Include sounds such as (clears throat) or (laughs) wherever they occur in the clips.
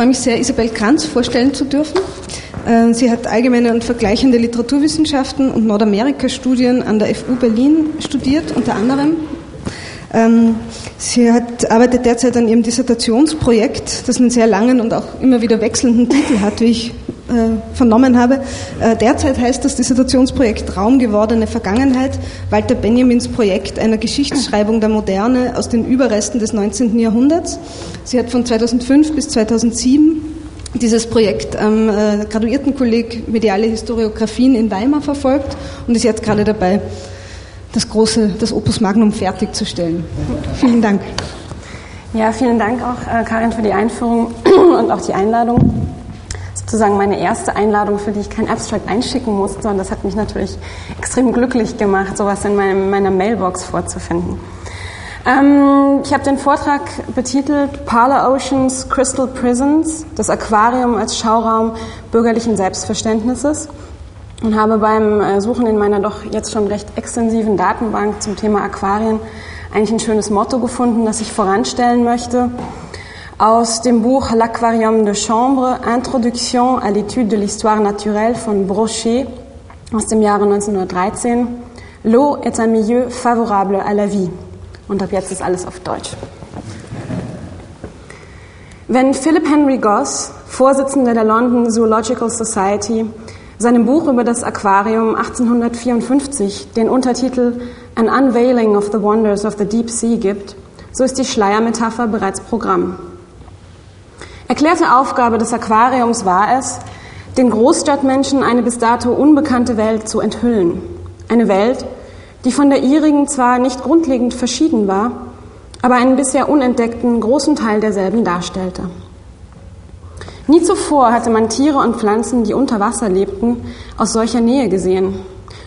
freue mich sehr, Isabel Kranz vorstellen zu dürfen. Äh, sie hat allgemeine und vergleichende Literaturwissenschaften und Nordamerika-Studien an der FU Berlin studiert, unter anderem. Ähm, sie hat, arbeitet derzeit an ihrem Dissertationsprojekt, das einen sehr langen und auch immer wieder wechselnden Titel hat, wie ich vernommen habe. Äh, derzeit heißt das Dissertationsprojekt Raumgewordene Vergangenheit, Walter Benjamins Projekt einer Geschichtsschreibung der Moderne aus den Überresten des 19. Jahrhunderts. Sie hat von 2005 bis 2007 dieses Projekt am äh, Graduiertenkolleg Mediale Historiographien in Weimar verfolgt und ist jetzt gerade dabei, das große, das Opus Magnum fertigzustellen. Vielen Dank. Ja, vielen Dank auch, äh, Karin, für die Einführung (clears throat) und auch die Einladung. Sozusagen meine erste Einladung, für die ich kein Abstract einschicken musste. Und das hat mich natürlich extrem glücklich gemacht, sowas in meinem, meiner Mailbox vorzufinden. Ähm, ich habe den Vortrag betitelt Parlor Oceans, Crystal Prisons, das Aquarium als Schauraum bürgerlichen Selbstverständnisses und habe beim äh, Suchen in meiner doch jetzt schon recht extensiven Datenbank zum Thema Aquarien eigentlich ein schönes Motto gefunden, das ich voranstellen möchte. Aus dem Buch L'Aquarium de Chambre, Introduction à l'étude de l'histoire naturelle von Brochet aus dem Jahre 1913. L'eau est un milieu favorable à la vie. Und ab jetzt ist alles auf Deutsch. Wenn Philip Henry Goss, Vorsitzender der London Zoological Society, seinem Buch über das Aquarium 1854 den Untertitel An Unveiling of the Wonders of the Deep Sea gibt, so ist die Schleiermetapher bereits Programm. Erklärte Aufgabe des Aquariums war es, den Großstadtmenschen eine bis dato unbekannte Welt zu enthüllen. Eine Welt, die von der ihrigen zwar nicht grundlegend verschieden war, aber einen bisher unentdeckten großen Teil derselben darstellte. Nie zuvor hatte man Tiere und Pflanzen, die unter Wasser lebten, aus solcher Nähe gesehen.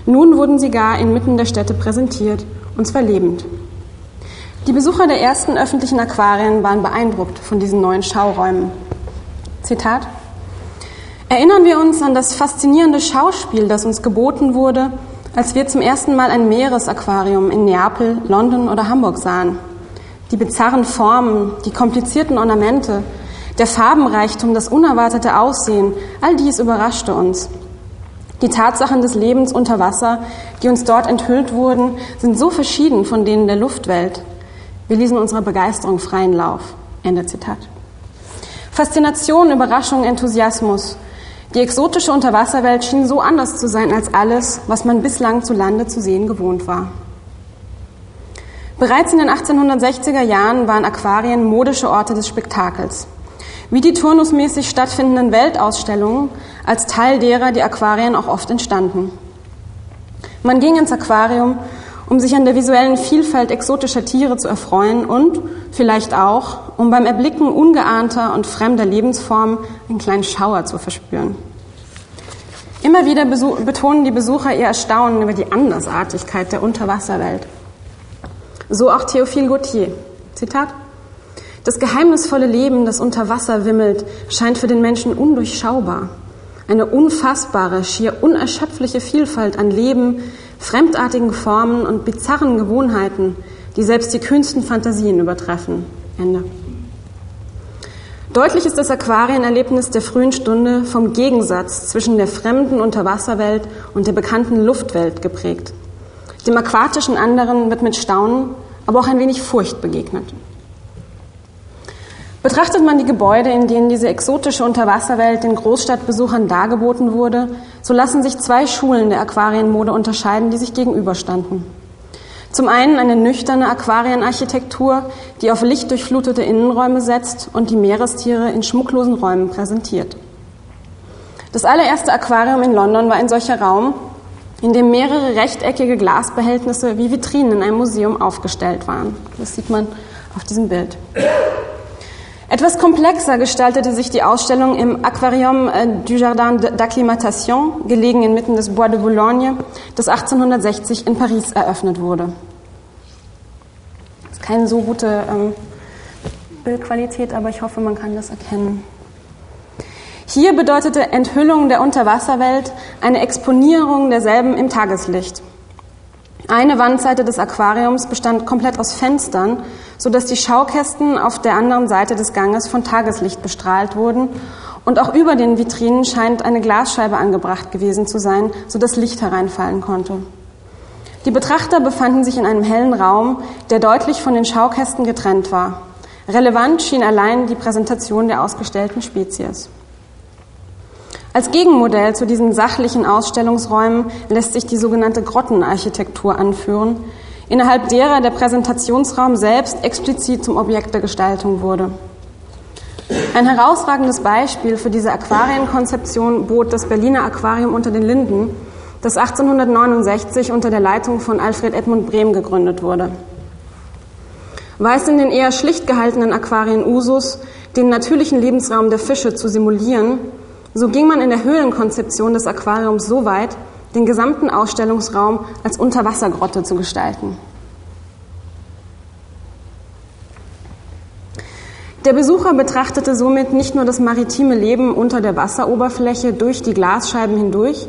Nun wurden sie gar inmitten der Städte präsentiert, und zwar lebend. Die Besucher der ersten öffentlichen Aquarien waren beeindruckt von diesen neuen Schauräumen. Zitat Erinnern wir uns an das faszinierende Schauspiel, das uns geboten wurde, als wir zum ersten Mal ein Meeresaquarium in Neapel, London oder Hamburg sahen. Die bizarren Formen, die komplizierten Ornamente, der Farbenreichtum, das unerwartete Aussehen, all dies überraschte uns. Die Tatsachen des Lebens unter Wasser, die uns dort enthüllt wurden, sind so verschieden von denen der Luftwelt. Wir ließen unserer Begeisterung freien Lauf. Ende Zitat. Faszination, Überraschung, Enthusiasmus, die exotische Unterwasserwelt schien so anders zu sein als alles, was man bislang zu Lande zu sehen gewohnt war. Bereits in den 1860er Jahren waren Aquarien modische Orte des Spektakels. Wie die turnusmäßig stattfindenden Weltausstellungen, als Teil derer die Aquarien auch oft entstanden. Man ging ins Aquarium, um sich an der visuellen Vielfalt exotischer Tiere zu erfreuen und vielleicht auch, um beim Erblicken ungeahnter und fremder Lebensformen einen kleinen Schauer zu verspüren. Immer wieder betonen die Besucher ihr Erstaunen über die Andersartigkeit der Unterwasserwelt. So auch Théophile Gautier. Zitat. Das geheimnisvolle Leben, das unter Wasser wimmelt, scheint für den Menschen undurchschaubar. Eine unfassbare, schier unerschöpfliche Vielfalt an Leben, fremdartigen Formen und bizarren Gewohnheiten, die selbst die kühnsten Fantasien übertreffen. Ende. Deutlich ist das Aquarienerlebnis der frühen Stunde vom Gegensatz zwischen der fremden Unterwasserwelt und der bekannten Luftwelt geprägt. Dem aquatischen anderen wird mit Staunen, aber auch ein wenig Furcht begegnet. Betrachtet man die Gebäude, in denen diese exotische Unterwasserwelt den Großstadtbesuchern dargeboten wurde, so lassen sich zwei Schulen der Aquarienmode unterscheiden, die sich gegenüberstanden. Zum einen eine nüchterne Aquarienarchitektur, die auf lichtdurchflutete Innenräume setzt und die Meerestiere in schmucklosen Räumen präsentiert. Das allererste Aquarium in London war ein solcher Raum, in dem mehrere rechteckige Glasbehältnisse wie Vitrinen in einem Museum aufgestellt waren. Das sieht man auf diesem Bild. Etwas komplexer gestaltete sich die Ausstellung im Aquarium äh, du Jardin d'Acclimatation, gelegen inmitten des Bois de Boulogne, das 1860 in Paris eröffnet wurde. Das ist keine so gute ähm, Bildqualität, aber ich hoffe, man kann das erkennen. Hier bedeutete Enthüllung der Unterwasserwelt eine Exponierung derselben im Tageslicht. Eine Wandseite des Aquariums bestand komplett aus Fenstern, sodass die Schaukästen auf der anderen Seite des Ganges von Tageslicht bestrahlt wurden und auch über den Vitrinen scheint eine Glasscheibe angebracht gewesen zu sein, sodass Licht hereinfallen konnte. Die Betrachter befanden sich in einem hellen Raum, der deutlich von den Schaukästen getrennt war. Relevant schien allein die Präsentation der ausgestellten Spezies. Als Gegenmodell zu diesen sachlichen Ausstellungsräumen lässt sich die sogenannte Grottenarchitektur anführen, innerhalb derer der Präsentationsraum selbst explizit zum Objekt der Gestaltung wurde. Ein herausragendes Beispiel für diese Aquarienkonzeption bot das Berliner Aquarium unter den Linden, das 1869 unter der Leitung von Alfred Edmund Brehm gegründet wurde. War in den eher schlicht gehaltenen Aquarien Usus, den natürlichen Lebensraum der Fische zu simulieren, so ging man in der Höhlenkonzeption des Aquariums so weit, den gesamten Ausstellungsraum als Unterwassergrotte zu gestalten. Der Besucher betrachtete somit nicht nur das maritime Leben unter der Wasseroberfläche durch die Glasscheiben hindurch,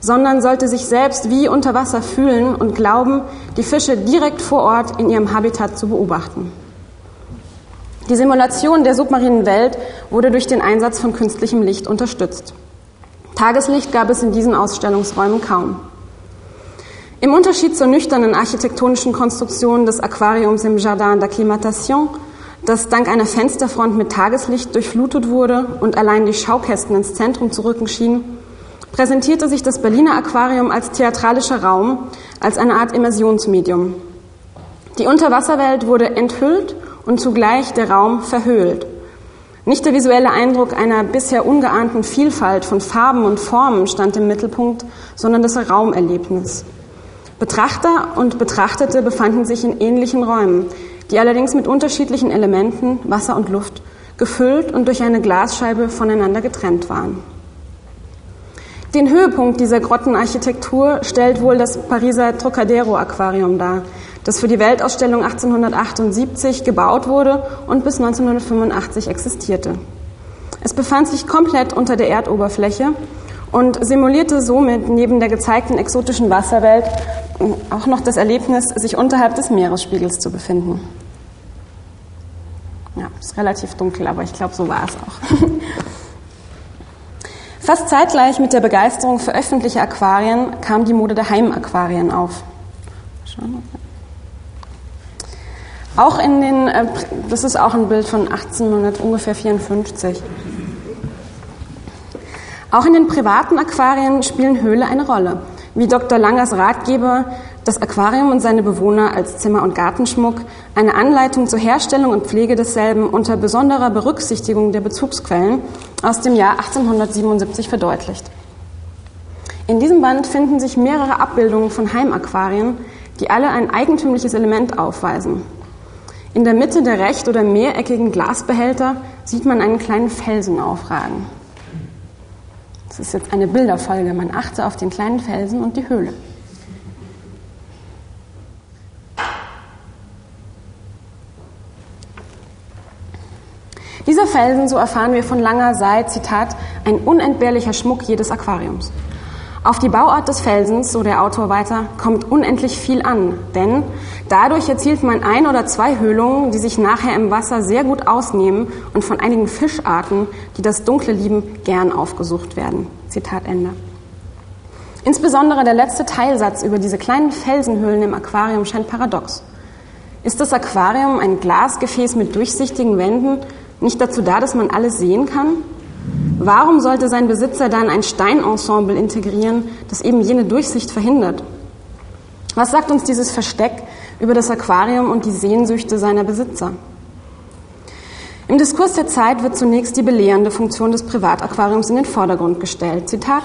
sondern sollte sich selbst wie unter Wasser fühlen und glauben, die Fische direkt vor Ort in ihrem Habitat zu beobachten. Die Simulation der submarinen Welt wurde durch den Einsatz von künstlichem Licht unterstützt. Tageslicht gab es in diesen Ausstellungsräumen kaum. Im Unterschied zur nüchternen architektonischen Konstruktion des Aquariums im Jardin d'Acclimatation, das dank einer Fensterfront mit Tageslicht durchflutet wurde und allein die Schaukästen ins Zentrum zu rücken schienen, präsentierte sich das Berliner Aquarium als theatralischer Raum, als eine Art Immersionsmedium. Die Unterwasserwelt wurde enthüllt und zugleich der Raum verhöhlt. Nicht der visuelle Eindruck einer bisher ungeahnten Vielfalt von Farben und Formen stand im Mittelpunkt, sondern das Raumerlebnis. Betrachter und Betrachtete befanden sich in ähnlichen Räumen, die allerdings mit unterschiedlichen Elementen, Wasser und Luft, gefüllt und durch eine Glasscheibe voneinander getrennt waren. Den Höhepunkt dieser Grottenarchitektur stellt wohl das Pariser Trocadero Aquarium dar, das für die Weltausstellung 1878 gebaut wurde und bis 1985 existierte. Es befand sich komplett unter der Erdoberfläche und simulierte somit neben der gezeigten exotischen Wasserwelt auch noch das Erlebnis, sich unterhalb des Meeresspiegels zu befinden. Ja, ist relativ dunkel, aber ich glaube, so war es auch. (laughs) Fast zeitgleich mit der Begeisterung für öffentliche Aquarien kam die Mode der Heimaquarien auf. Auch in den, äh, das ist auch ein Bild von 1800 ungefähr 54. Auch in den privaten Aquarien spielen Höhle eine Rolle. Wie Dr. Langers Ratgeber das Aquarium und seine Bewohner als Zimmer- und Gartenschmuck eine Anleitung zur Herstellung und Pflege desselben unter besonderer Berücksichtigung der Bezugsquellen aus dem Jahr 1877 verdeutlicht. In diesem Band finden sich mehrere Abbildungen von Heimaquarien, die alle ein eigentümliches Element aufweisen. In der Mitte der recht- oder mehreckigen Glasbehälter sieht man einen kleinen Felsen aufragen. Das ist jetzt eine Bilderfolge. Man achte auf den kleinen Felsen und die Höhle. Dieser Felsen, so erfahren wir von langer sei, Zitat, ein unentbehrlicher Schmuck jedes Aquariums. Auf die Bauart des Felsens, so der Autor weiter, kommt unendlich viel an, denn dadurch erzielt man ein oder zwei Höhlungen, die sich nachher im Wasser sehr gut ausnehmen und von einigen Fischarten, die das Dunkle lieben, gern aufgesucht werden. Zitat Ende. Insbesondere der letzte Teilsatz über diese kleinen Felsenhöhlen im Aquarium scheint paradox. Ist das Aquarium ein Glasgefäß mit durchsichtigen Wänden, nicht dazu da, dass man alles sehen kann? Warum sollte sein Besitzer dann ein Steinensemble integrieren, das eben jene Durchsicht verhindert? Was sagt uns dieses Versteck über das Aquarium und die Sehnsüchte seiner Besitzer? Im Diskurs der Zeit wird zunächst die belehrende Funktion des Privataquariums in den Vordergrund gestellt. Zitat: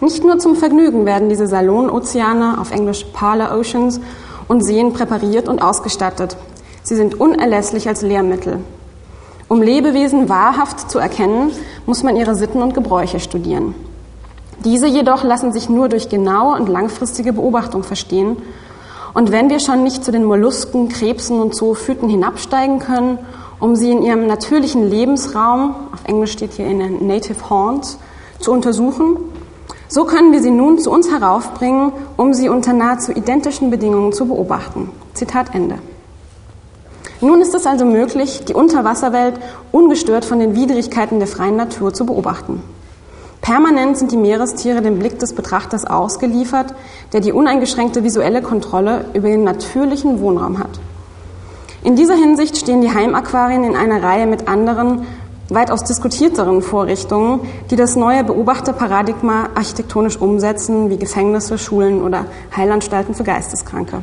Nicht nur zum Vergnügen werden diese Salonozeane, auf Englisch Parlor Oceans, und Seen präpariert und ausgestattet. Sie sind unerlässlich als Lehrmittel. Um Lebewesen wahrhaft zu erkennen, muss man ihre Sitten und Gebräuche studieren. Diese jedoch lassen sich nur durch genaue und langfristige Beobachtung verstehen. Und wenn wir schon nicht zu den Mollusken, Krebsen und Zoophyten hinabsteigen können, um sie in ihrem natürlichen Lebensraum, auf Englisch steht hier in den Native Haunts, zu untersuchen, so können wir sie nun zu uns heraufbringen, um sie unter nahezu identischen Bedingungen zu beobachten. Zitat Ende. Nun ist es also möglich, die Unterwasserwelt ungestört von den Widrigkeiten der freien Natur zu beobachten. Permanent sind die Meerestiere dem Blick des Betrachters ausgeliefert, der die uneingeschränkte visuelle Kontrolle über den natürlichen Wohnraum hat. In dieser Hinsicht stehen die Heimaquarien in einer Reihe mit anderen, weitaus diskutierteren Vorrichtungen, die das neue Beobachterparadigma architektonisch umsetzen, wie Gefängnisse, Schulen oder Heilanstalten für Geisteskranke.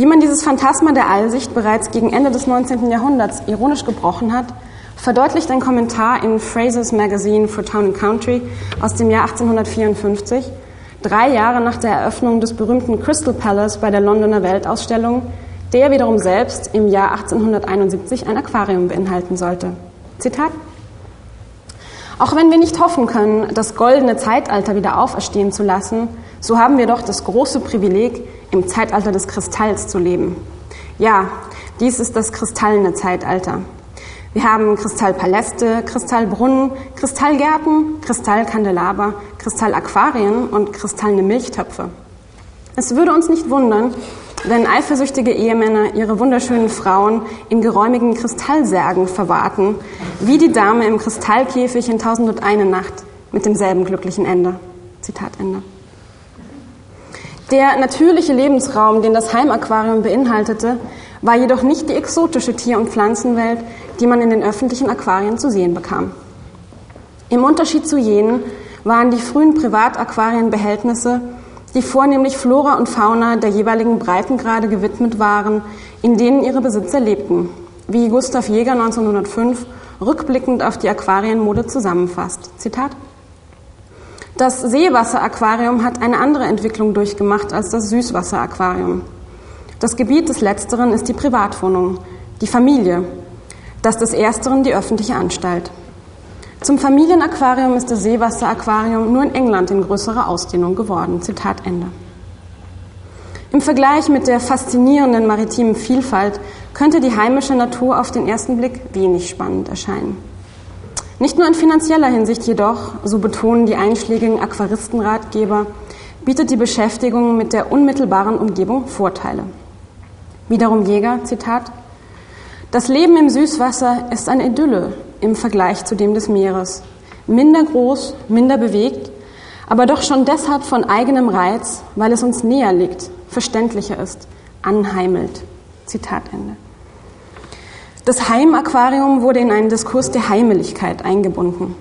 Wie man dieses Phantasma der Allsicht bereits gegen Ende des 19. Jahrhunderts ironisch gebrochen hat, verdeutlicht ein Kommentar in Fraser's Magazine for Town and Country aus dem Jahr 1854, drei Jahre nach der Eröffnung des berühmten Crystal Palace bei der Londoner Weltausstellung, der wiederum selbst im Jahr 1871 ein Aquarium beinhalten sollte. Zitat auch wenn wir nicht hoffen können, das goldene Zeitalter wieder auferstehen zu lassen, so haben wir doch das große Privileg, im Zeitalter des Kristalls zu leben. Ja, dies ist das kristallene Zeitalter. Wir haben Kristallpaläste, Kristallbrunnen, Kristallgärten, Kristallkandelaber, Kristallaquarien und kristallene Milchtöpfe. Es würde uns nicht wundern, wenn eifersüchtige Ehemänner ihre wunderschönen Frauen in geräumigen Kristallsärgen verwahrten, wie die Dame im Kristallkäfig in Tausend und eine Nacht mit demselben glücklichen Ende. Zitat Ende. Der natürliche Lebensraum, den das Heimaquarium beinhaltete, war jedoch nicht die exotische Tier- und Pflanzenwelt, die man in den öffentlichen Aquarien zu sehen bekam. Im Unterschied zu jenen waren die frühen Privataquarienbehältnisse die vornehmlich Flora und Fauna der jeweiligen Breitengrade gewidmet waren, in denen ihre Besitzer lebten, wie Gustav Jäger 1905 rückblickend auf die Aquarienmode zusammenfasst. Zitat Das Seewasseraquarium hat eine andere Entwicklung durchgemacht als das Süßwasseraquarium. Das Gebiet des Letzteren ist die Privatwohnung, die Familie, das des Ersteren die öffentliche Anstalt. Zum Familienaquarium ist das Seewasseraquarium nur in England in größerer Ausdehnung geworden. Zitat Ende. Im Vergleich mit der faszinierenden maritimen Vielfalt könnte die heimische Natur auf den ersten Blick wenig spannend erscheinen. Nicht nur in finanzieller Hinsicht jedoch, so betonen die einschlägigen Aquaristenratgeber, bietet die Beschäftigung mit der unmittelbaren Umgebung Vorteile. Wiederum Jäger, Zitat, das Leben im Süßwasser ist eine Idylle, im Vergleich zu dem des Meeres. Minder groß, minder bewegt, aber doch schon deshalb von eigenem Reiz, weil es uns näher liegt, verständlicher ist, anheimelt. Zitat Ende. Das Heimaquarium wurde in einen Diskurs der Heimeligkeit eingebunden.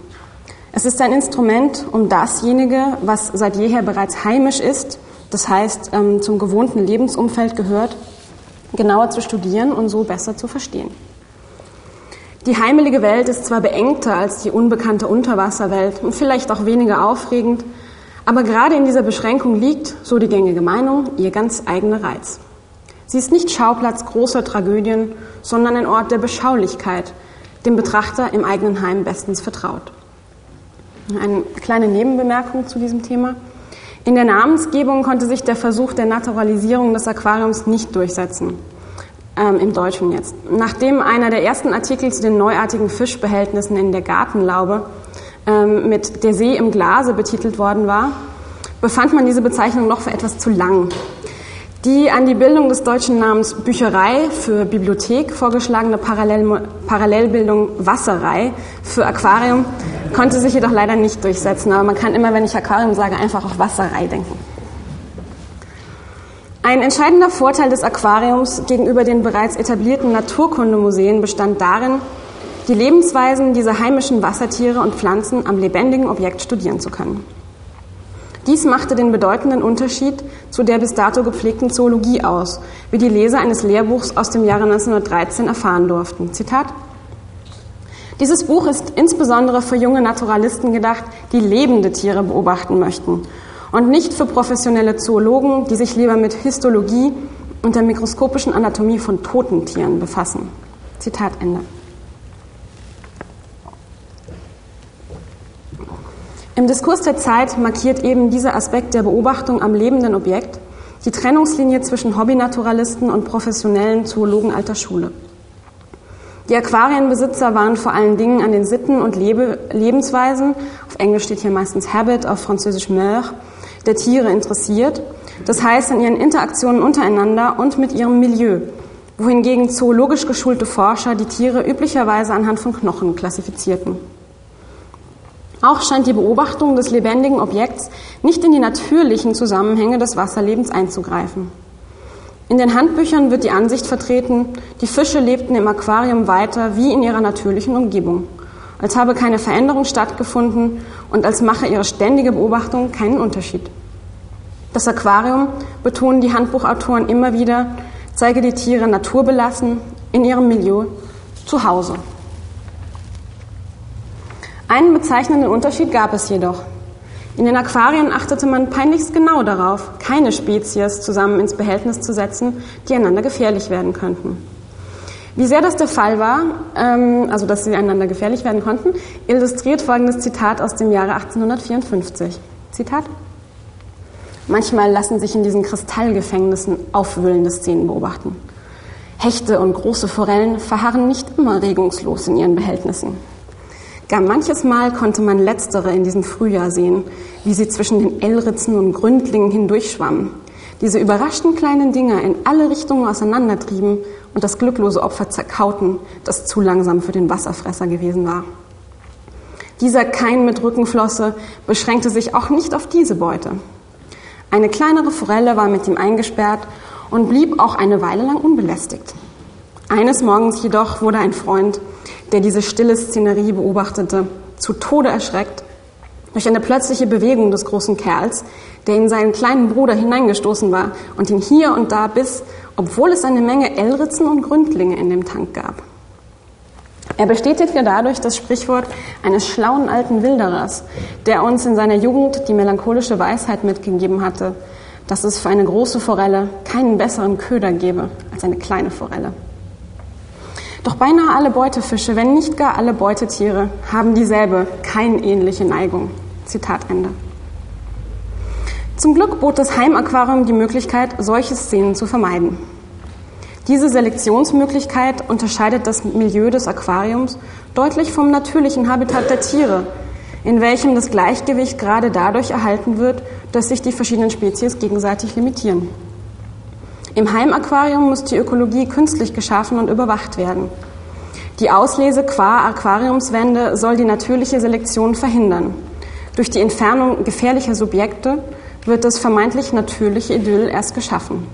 Es ist ein Instrument, um dasjenige, was seit jeher bereits heimisch ist, das heißt ähm, zum gewohnten Lebensumfeld gehört, genauer zu studieren und so besser zu verstehen. Die heimelige Welt ist zwar beengter als die unbekannte Unterwasserwelt und vielleicht auch weniger aufregend, aber gerade in dieser Beschränkung liegt, so die gängige Meinung, ihr ganz eigener Reiz. Sie ist nicht Schauplatz großer Tragödien, sondern ein Ort der Beschaulichkeit, dem Betrachter im eigenen Heim bestens vertraut. Eine kleine Nebenbemerkung zu diesem Thema. In der Namensgebung konnte sich der Versuch der Naturalisierung des Aquariums nicht durchsetzen ähm, im Deutschen jetzt. Nachdem einer der ersten Artikel zu den neuartigen Fischbehältnissen in der Gartenlaube ähm, mit Der See im Glase betitelt worden war, befand man diese Bezeichnung noch für etwas zu lang. Die an die Bildung des deutschen Namens Bücherei für Bibliothek vorgeschlagene Parallel Parallelbildung Wasserei für Aquarium konnte sich jedoch leider nicht durchsetzen. Aber man kann immer, wenn ich Aquarium sage, einfach auf Wasserei denken. Ein entscheidender Vorteil des Aquariums gegenüber den bereits etablierten Naturkundemuseen bestand darin, die Lebensweisen dieser heimischen Wassertiere und Pflanzen am lebendigen Objekt studieren zu können. Dies machte den bedeutenden Unterschied zu der bis dato gepflegten Zoologie aus, wie die Leser eines Lehrbuchs aus dem Jahre 1913 erfahren durften. Zitat dieses Buch ist insbesondere für junge Naturalisten gedacht, die lebende Tiere beobachten möchten und nicht für professionelle Zoologen, die sich lieber mit Histologie und der mikroskopischen Anatomie von toten Tieren befassen. Zitat Ende. Im Diskurs der Zeit markiert eben dieser Aspekt der Beobachtung am lebenden Objekt die Trennungslinie zwischen Hobbynaturalisten und professionellen Zoologen alter Schule. Die Aquarienbesitzer waren vor allen Dingen an den Sitten und Lebe Lebensweisen, auf Englisch steht hier meistens Habit, auf Französisch Meur, der Tiere interessiert, das heißt an ihren Interaktionen untereinander und mit ihrem Milieu, wohingegen zoologisch geschulte Forscher die Tiere üblicherweise anhand von Knochen klassifizierten. Auch scheint die Beobachtung des lebendigen Objekts nicht in die natürlichen Zusammenhänge des Wasserlebens einzugreifen. In den Handbüchern wird die Ansicht vertreten, die Fische lebten im Aquarium weiter wie in ihrer natürlichen Umgebung, als habe keine Veränderung stattgefunden und als mache ihre ständige Beobachtung keinen Unterschied. Das Aquarium, betonen die Handbuchautoren immer wieder, zeige die Tiere naturbelassen, in ihrem Milieu, zu Hause. Einen bezeichnenden Unterschied gab es jedoch. In den Aquarien achtete man peinlichst genau darauf, keine Spezies zusammen ins Behältnis zu setzen, die einander gefährlich werden könnten. Wie sehr das der Fall war, ähm, also dass sie einander gefährlich werden konnten, illustriert folgendes Zitat aus dem Jahre 1854. Zitat. Manchmal lassen sich in diesen Kristallgefängnissen aufwühlende Szenen beobachten. Hechte und große Forellen verharren nicht immer regungslos in ihren Behältnissen. Gar manches Mal konnte man letztere in diesem Frühjahr sehen, wie sie zwischen den L-Ritzen und Gründlingen hindurchschwammen, diese überraschten kleinen Dinger in alle Richtungen auseinandertrieben und das glücklose Opfer zerkauten, das zu langsam für den Wasserfresser gewesen war. Dieser Kein mit Rückenflosse beschränkte sich auch nicht auf diese Beute. Eine kleinere Forelle war mit ihm eingesperrt und blieb auch eine Weile lang unbelästigt. Eines Morgens jedoch wurde ein Freund, der diese stille Szenerie beobachtete, zu Tode erschreckt durch eine plötzliche Bewegung des großen Kerls, der in seinen kleinen Bruder hineingestoßen war und ihn hier und da biss, obwohl es eine Menge L-Ritzen und Gründlinge in dem Tank gab. Er bestätigte dadurch das Sprichwort eines schlauen alten Wilderers, der uns in seiner Jugend die melancholische Weisheit mitgegeben hatte, dass es für eine große Forelle keinen besseren Köder gebe als eine kleine Forelle. Doch beinahe alle Beutefische, wenn nicht gar alle Beutetiere, haben dieselbe, keine ähnliche Neigung. Zitat Ende. Zum Glück bot das Heimaquarium die Möglichkeit, solche Szenen zu vermeiden. Diese Selektionsmöglichkeit unterscheidet das Milieu des Aquariums deutlich vom natürlichen Habitat der Tiere, in welchem das Gleichgewicht gerade dadurch erhalten wird, dass sich die verschiedenen Spezies gegenseitig limitieren. Im Heimaquarium muss die Ökologie künstlich geschaffen und überwacht werden. Die Auslese qua Aquariumswände soll die natürliche Selektion verhindern. Durch die Entfernung gefährlicher Subjekte wird das vermeintlich natürliche Idyll erst geschaffen.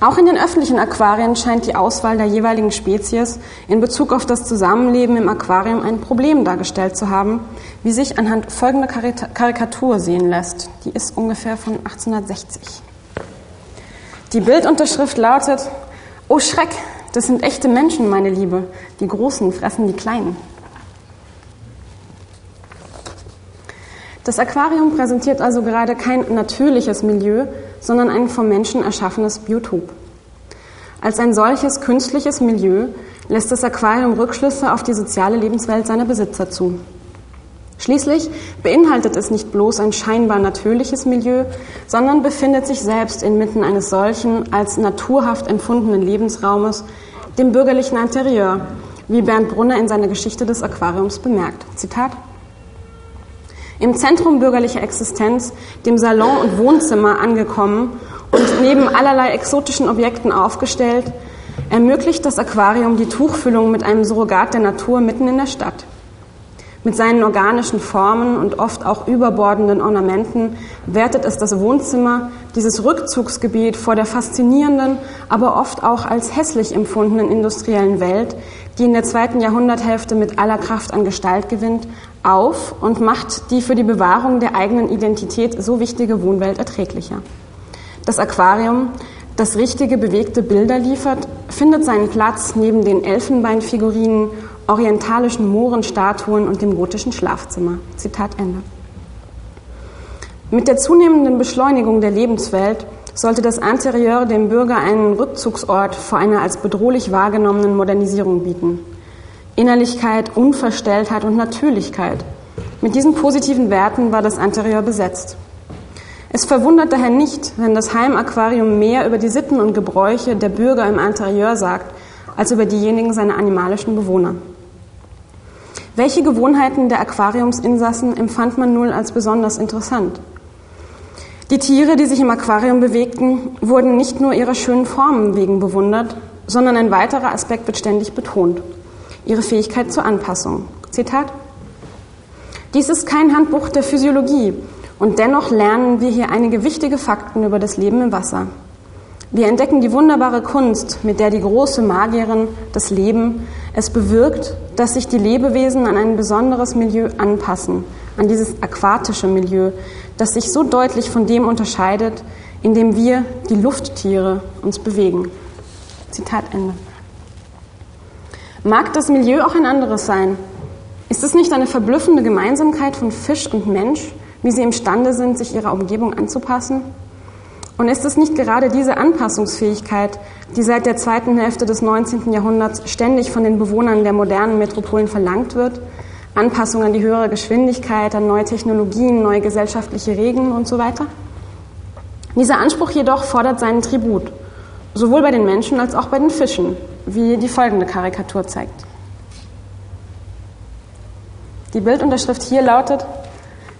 Auch in den öffentlichen Aquarien scheint die Auswahl der jeweiligen Spezies in Bezug auf das Zusammenleben im Aquarium ein Problem dargestellt zu haben, wie sich anhand folgender Karikatur sehen lässt. Die ist ungefähr von 1860. Die Bildunterschrift lautet, Oh Schreck, das sind echte Menschen, meine Liebe. Die Großen fressen die Kleinen. Das Aquarium präsentiert also gerade kein natürliches Milieu, sondern ein vom Menschen erschaffenes Biotop. Als ein solches künstliches Milieu lässt das Aquarium Rückschlüsse auf die soziale Lebenswelt seiner Besitzer zu. Schließlich beinhaltet es nicht bloß ein scheinbar natürliches Milieu, sondern befindet sich selbst inmitten eines solchen als naturhaft empfundenen Lebensraumes, dem bürgerlichen Interieur, wie Bernd Brunner in seiner Geschichte des Aquariums bemerkt. Zitat im Zentrum bürgerlicher Existenz, dem Salon und Wohnzimmer angekommen und neben allerlei exotischen Objekten aufgestellt, ermöglicht das Aquarium die Tuchfüllung mit einem Surrogat der Natur mitten in der Stadt. Mit seinen organischen Formen und oft auch überbordenden Ornamenten wertet es das Wohnzimmer, dieses Rückzugsgebiet vor der faszinierenden, aber oft auch als hässlich empfundenen industriellen Welt, die in der zweiten Jahrhunderthälfte mit aller Kraft an Gestalt gewinnt, auf und macht die für die Bewahrung der eigenen Identität so wichtige Wohnwelt erträglicher. Das Aquarium, das richtige bewegte Bilder liefert, findet seinen Platz neben den Elfenbeinfigurinen orientalischen Mohrenstatuen und dem gotischen Schlafzimmer. Zitat Ende. Mit der zunehmenden Beschleunigung der Lebenswelt sollte das Interieur dem Bürger einen Rückzugsort vor einer als bedrohlich wahrgenommenen Modernisierung bieten. Innerlichkeit, Unverstelltheit und Natürlichkeit. Mit diesen positiven Werten war das Interieur besetzt. Es verwundert daher nicht, wenn das Heimaquarium mehr über die Sitten und Gebräuche der Bürger im Interieur sagt, als über diejenigen seiner animalischen Bewohner. Welche Gewohnheiten der Aquariumsinsassen empfand man nun als besonders interessant? Die Tiere, die sich im Aquarium bewegten, wurden nicht nur ihrer schönen Formen wegen bewundert, sondern ein weiterer Aspekt wird ständig betont. Ihre Fähigkeit zur Anpassung. Zitat. Dies ist kein Handbuch der Physiologie und dennoch lernen wir hier einige wichtige Fakten über das Leben im Wasser. Wir entdecken die wunderbare Kunst, mit der die große Magierin, das Leben, es bewirkt, dass sich die Lebewesen an ein besonderes Milieu anpassen, an dieses aquatische Milieu, das sich so deutlich von dem unterscheidet, in dem wir, die Lufttiere, uns bewegen. Zitat Ende. Mag das Milieu auch ein anderes sein? Ist es nicht eine verblüffende Gemeinsamkeit von Fisch und Mensch, wie sie imstande sind, sich ihrer Umgebung anzupassen? Und ist es nicht gerade diese Anpassungsfähigkeit, die seit der zweiten Hälfte des 19. Jahrhunderts ständig von den Bewohnern der modernen Metropolen verlangt wird? Anpassung an die höhere Geschwindigkeit, an neue Technologien, neue gesellschaftliche Regeln und so weiter? Dieser Anspruch jedoch fordert seinen Tribut, sowohl bei den Menschen als auch bei den Fischen, wie die folgende Karikatur zeigt. Die Bildunterschrift hier lautet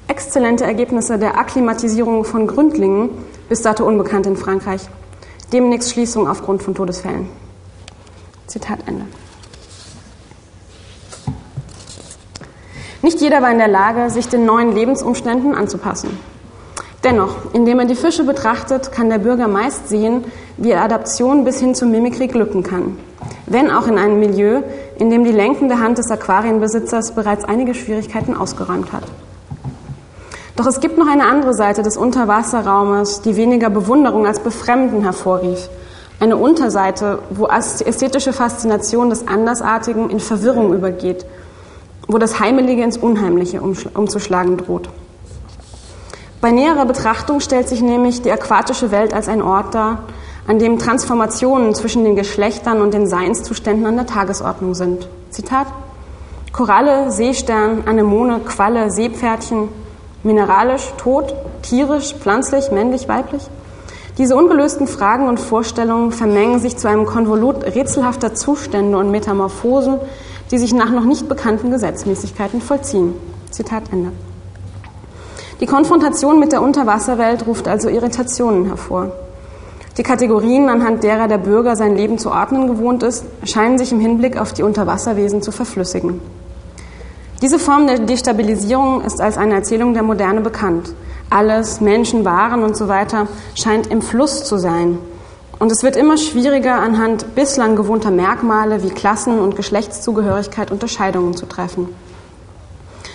Exzellente Ergebnisse der Akklimatisierung von Gründlingen bis dato unbekannt in Frankreich. Demnächst Schließung aufgrund von Todesfällen. Zitat Ende. Nicht jeder war in der Lage, sich den neuen Lebensumständen anzupassen. Dennoch, indem er die Fische betrachtet, kann der Bürger meist sehen, wie Adaption bis hin zur Mimikrie glücken kann. Wenn auch in einem Milieu, in dem die lenkende Hand des Aquarienbesitzers bereits einige Schwierigkeiten ausgeräumt hat. Doch es gibt noch eine andere Seite des Unterwasserraumes, die weniger Bewunderung als Befremden hervorrief. Eine Unterseite, wo ästhetische Faszination des Andersartigen in Verwirrung übergeht, wo das Heimelige ins Unheimliche umzuschlagen droht. Bei näherer Betrachtung stellt sich nämlich die aquatische Welt als ein Ort dar, an dem Transformationen zwischen den Geschlechtern und den Seinszuständen an der Tagesordnung sind. Zitat: Koralle, Seestern, Anemone, Qualle, Seepferdchen, Mineralisch, tot, tierisch, pflanzlich, männlich, weiblich? Diese ungelösten Fragen und Vorstellungen vermengen sich zu einem Konvolut rätselhafter Zustände und Metamorphosen, die sich nach noch nicht bekannten Gesetzmäßigkeiten vollziehen. Zitat Ende. Die Konfrontation mit der Unterwasserwelt ruft also Irritationen hervor. Die Kategorien, anhand derer der Bürger sein Leben zu ordnen gewohnt ist, scheinen sich im Hinblick auf die Unterwasserwesen zu verflüssigen. Diese Form der Destabilisierung ist als eine Erzählung der Moderne bekannt. Alles, Menschen, Waren und so weiter scheint im Fluss zu sein. Und es wird immer schwieriger, anhand bislang gewohnter Merkmale wie Klassen- und Geschlechtszugehörigkeit Unterscheidungen zu treffen.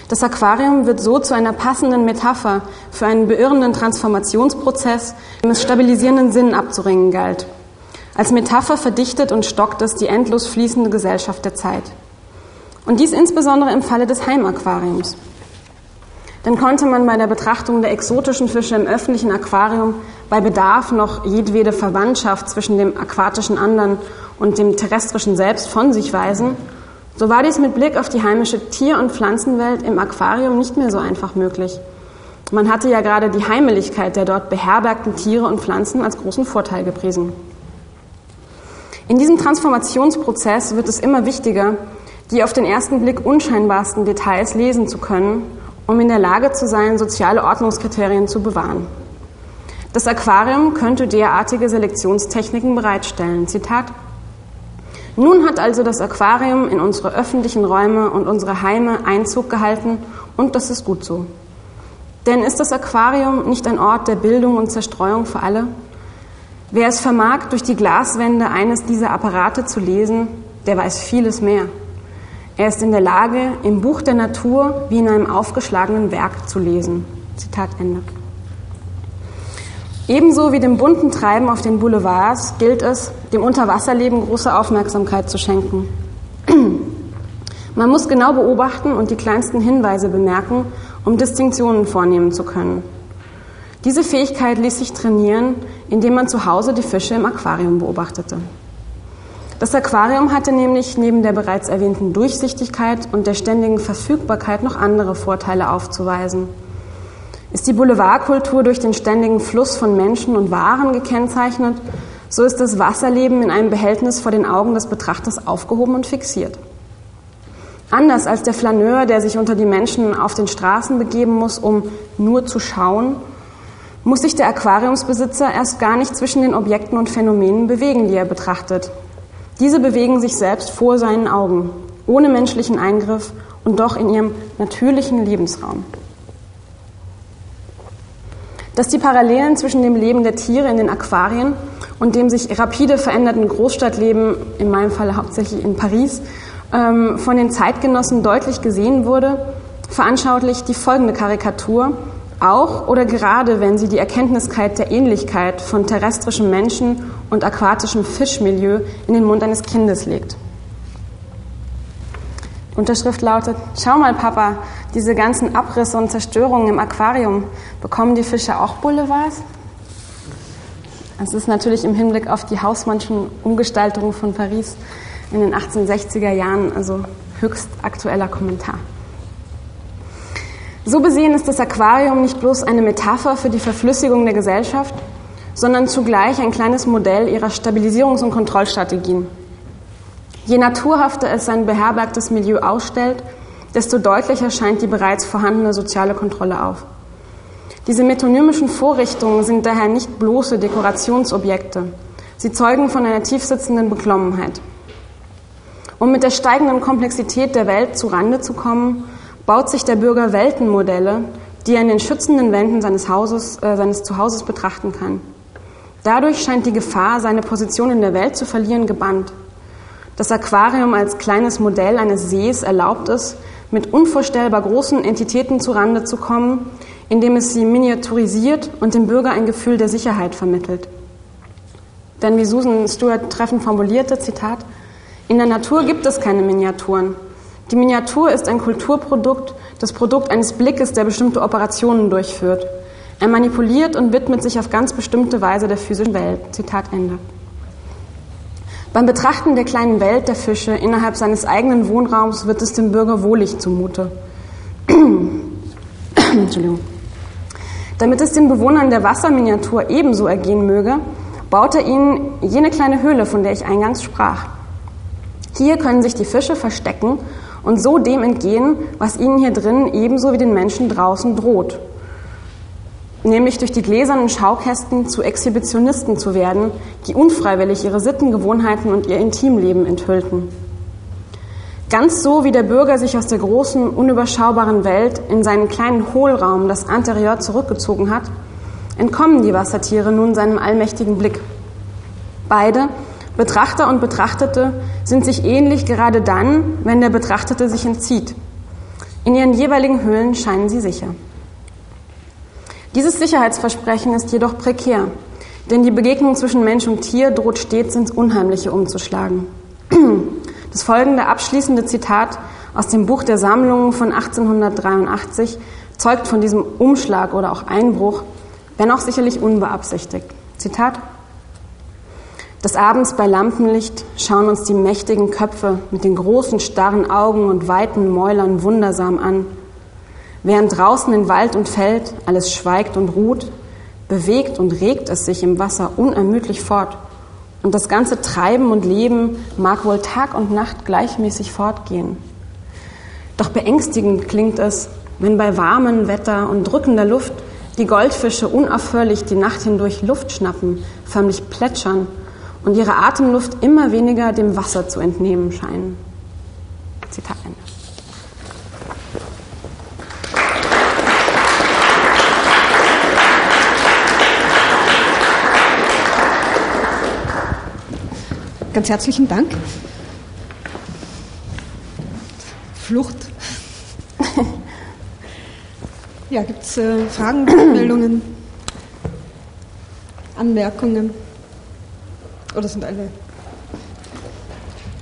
Das Aquarium wird so zu einer passenden Metapher für einen beirrenden Transformationsprozess, dem es stabilisierenden Sinn abzuringen galt. Als Metapher verdichtet und stockt es die endlos fließende Gesellschaft der Zeit. Und dies insbesondere im Falle des Heimaquariums. Dann konnte man bei der Betrachtung der exotischen Fische im öffentlichen Aquarium bei Bedarf noch jedwede Verwandtschaft zwischen dem aquatischen anderen und dem terrestrischen Selbst von sich weisen. So war dies mit Blick auf die heimische Tier- und Pflanzenwelt im Aquarium nicht mehr so einfach möglich. Man hatte ja gerade die Heimeligkeit der dort beherbergten Tiere und Pflanzen als großen Vorteil gepriesen. In diesem Transformationsprozess wird es immer wichtiger, die auf den ersten Blick unscheinbarsten Details lesen zu können, um in der Lage zu sein, soziale Ordnungskriterien zu bewahren. Das Aquarium könnte derartige Selektionstechniken bereitstellen. Zitat. Nun hat also das Aquarium in unsere öffentlichen Räume und unsere Heime Einzug gehalten und das ist gut so. Denn ist das Aquarium nicht ein Ort der Bildung und Zerstreuung für alle? Wer es vermag, durch die Glaswände eines dieser Apparate zu lesen, der weiß vieles mehr. Er ist in der Lage, im Buch der Natur wie in einem aufgeschlagenen Werk zu lesen. Zitat Ende. Ebenso wie dem bunten Treiben auf den Boulevards gilt es, dem Unterwasserleben große Aufmerksamkeit zu schenken. Man muss genau beobachten und die kleinsten Hinweise bemerken, um Distinktionen vornehmen zu können. Diese Fähigkeit ließ sich trainieren, indem man zu Hause die Fische im Aquarium beobachtete. Das Aquarium hatte nämlich neben der bereits erwähnten Durchsichtigkeit und der ständigen Verfügbarkeit noch andere Vorteile aufzuweisen. Ist die Boulevardkultur durch den ständigen Fluss von Menschen und Waren gekennzeichnet, so ist das Wasserleben in einem Behältnis vor den Augen des Betrachters aufgehoben und fixiert. Anders als der Flaneur, der sich unter die Menschen auf den Straßen begeben muss, um nur zu schauen, muss sich der Aquariumsbesitzer erst gar nicht zwischen den Objekten und Phänomenen bewegen, die er betrachtet. Diese bewegen sich selbst vor seinen Augen, ohne menschlichen Eingriff und doch in ihrem natürlichen Lebensraum. Dass die Parallelen zwischen dem Leben der Tiere in den Aquarien und dem sich rapide veränderten Großstadtleben, in meinem Fall hauptsächlich in Paris, ähm, von den Zeitgenossen deutlich gesehen wurde, veranschaulicht die folgende Karikatur, auch oder gerade wenn sie die Erkenntniskeit der Ähnlichkeit von terrestrischem Menschen und aquatischem Fischmilieu in den Mund eines Kindes legt. Unterschrift lautet, schau mal Papa, diese ganzen Abrisse und Zerstörungen im Aquarium, bekommen die Fische auch Boulevards? Es ist natürlich im Hinblick auf die hausmannschen Umgestaltungen von Paris in den 1860er Jahren, also höchst aktueller Kommentar. So besehen ist das Aquarium nicht bloß eine Metapher für die Verflüssigung der Gesellschaft, sondern zugleich ein kleines Modell ihrer Stabilisierungs- und Kontrollstrategien. Je naturhafter es sein beherbergtes Milieu ausstellt, desto deutlicher scheint die bereits vorhandene soziale Kontrolle auf. Diese metonymischen Vorrichtungen sind daher nicht bloße Dekorationsobjekte. Sie zeugen von einer tiefsitzenden Beklommenheit. Um mit der steigenden Komplexität der Welt zu Rande zu kommen, baut sich der Bürger Weltenmodelle, die er in den schützenden Wänden seines, Hauses, äh, seines Zuhauses betrachten kann. Dadurch scheint die Gefahr, seine Position in der Welt zu verlieren, gebannt. Das Aquarium als kleines Modell eines Sees erlaubt es, mit unvorstellbar großen Entitäten zurande zu kommen, indem es sie miniaturisiert und dem Bürger ein Gefühl der Sicherheit vermittelt. Denn wie Susan Stewart treffend formulierte, Zitat, in der Natur gibt es keine Miniaturen. Die Miniatur ist ein Kulturprodukt, das Produkt eines Blickes, der bestimmte Operationen durchführt. Er manipuliert und widmet sich auf ganz bestimmte Weise der physischen Welt. Zitat Ende. Beim Betrachten der kleinen Welt der Fische innerhalb seines eigenen Wohnraums wird es dem Bürger wohlig zumute. (clears throat) Entschuldigung. Damit es den Bewohnern der Wasserminiatur ebenso ergehen möge, baut er ihnen jene kleine Höhle, von der ich eingangs sprach. Hier können sich die Fische verstecken und so dem entgehen, was ihnen hier drin ebenso wie den Menschen draußen droht nämlich durch die gläsernen Schaukästen zu Exhibitionisten zu werden, die unfreiwillig ihre Sittengewohnheiten und ihr Intimleben enthüllten. Ganz so wie der Bürger sich aus der großen, unüberschaubaren Welt in seinen kleinen Hohlraum, das Interieur, zurückgezogen hat, entkommen die Wassertiere nun seinem allmächtigen Blick. Beide, Betrachter und Betrachtete, sind sich ähnlich gerade dann, wenn der Betrachtete sich entzieht. In ihren jeweiligen Höhlen scheinen sie sicher. Dieses Sicherheitsversprechen ist jedoch prekär, denn die Begegnung zwischen Mensch und Tier droht stets ins Unheimliche umzuschlagen. (clears throat) Das folgende abschließende Zitat aus dem Buch der Sammlungen von 1883 zeugt von diesem Umschlag oder auch Einbruch, wenn auch sicherlich unbeabsichtigt. Zitat Des Abends bei Lampenlicht schauen uns die mächtigen Köpfe mit den großen starren Augen und weiten Mäulern wundersam an Während draußen in Wald und Feld alles schweigt und ruht, bewegt und regt es sich im Wasser unermüdlich fort. Und das ganze Treiben und Leben mag wohl Tag und Nacht gleichmäßig fortgehen. Doch beängstigend klingt es, wenn bei warmem Wetter und drückender Luft die Goldfische unaufhörlich die Nacht hindurch Luft schnappen, förmlich plätschern und ihre Atemluft immer weniger dem Wasser zu entnehmen scheinen. Zitat Ende. Ganz herzlichen Dank. Flucht. ja, gibt es äh, Fragen, Meldungen, Anmerkungen? Oder sind alle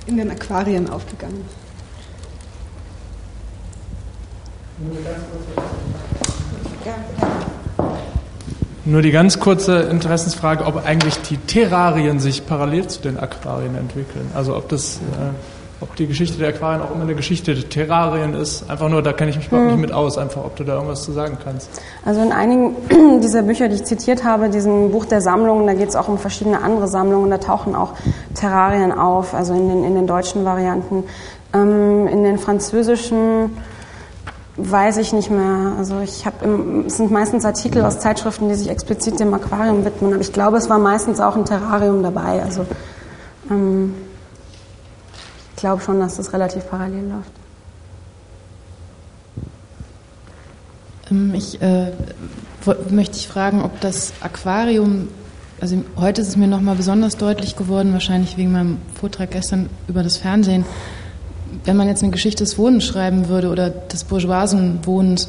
in den Aquarien aufgegangen? Nur die ganz kurze Interessensfrage, ob eigentlich die Terrarien sich parallel zu den Aquarien entwickeln. Also ob das, äh, ob die Geschichte der Aquarien auch immer eine Geschichte der Terrarien ist. Einfach nur, da kenne ich mich überhaupt hm. nicht mit aus. Einfach, ob du da irgendwas zu sagen kannst. Also in einigen (clears throat) dieser Bücher, die ich zitiert habe, diesem Buch der Sammlungen, da geht es auch um verschiedene andere Sammlungen. Da tauchen auch Terrarien auf, also in den, in den deutschen Varianten. Ähm, in den französischen weiß ich nicht mehr. Also ich habe, es sind meistens Artikel aus Zeitschriften, die sich explizit dem Aquarium widmen, aber ich glaube, es war meistens auch ein Terrarium dabei. Also ähm, glaube schon, dass das relativ parallel läuft. Ähm, ich äh, möchte ich fragen, ob das Aquarium, also heute ist es mir nochmal besonders deutlich geworden, wahrscheinlich wegen meinem Vortrag gestern über das Fernsehen, wenn man jetzt eine Geschichte des Wohnens schreiben würde oder des bourgeoisen Wohnens,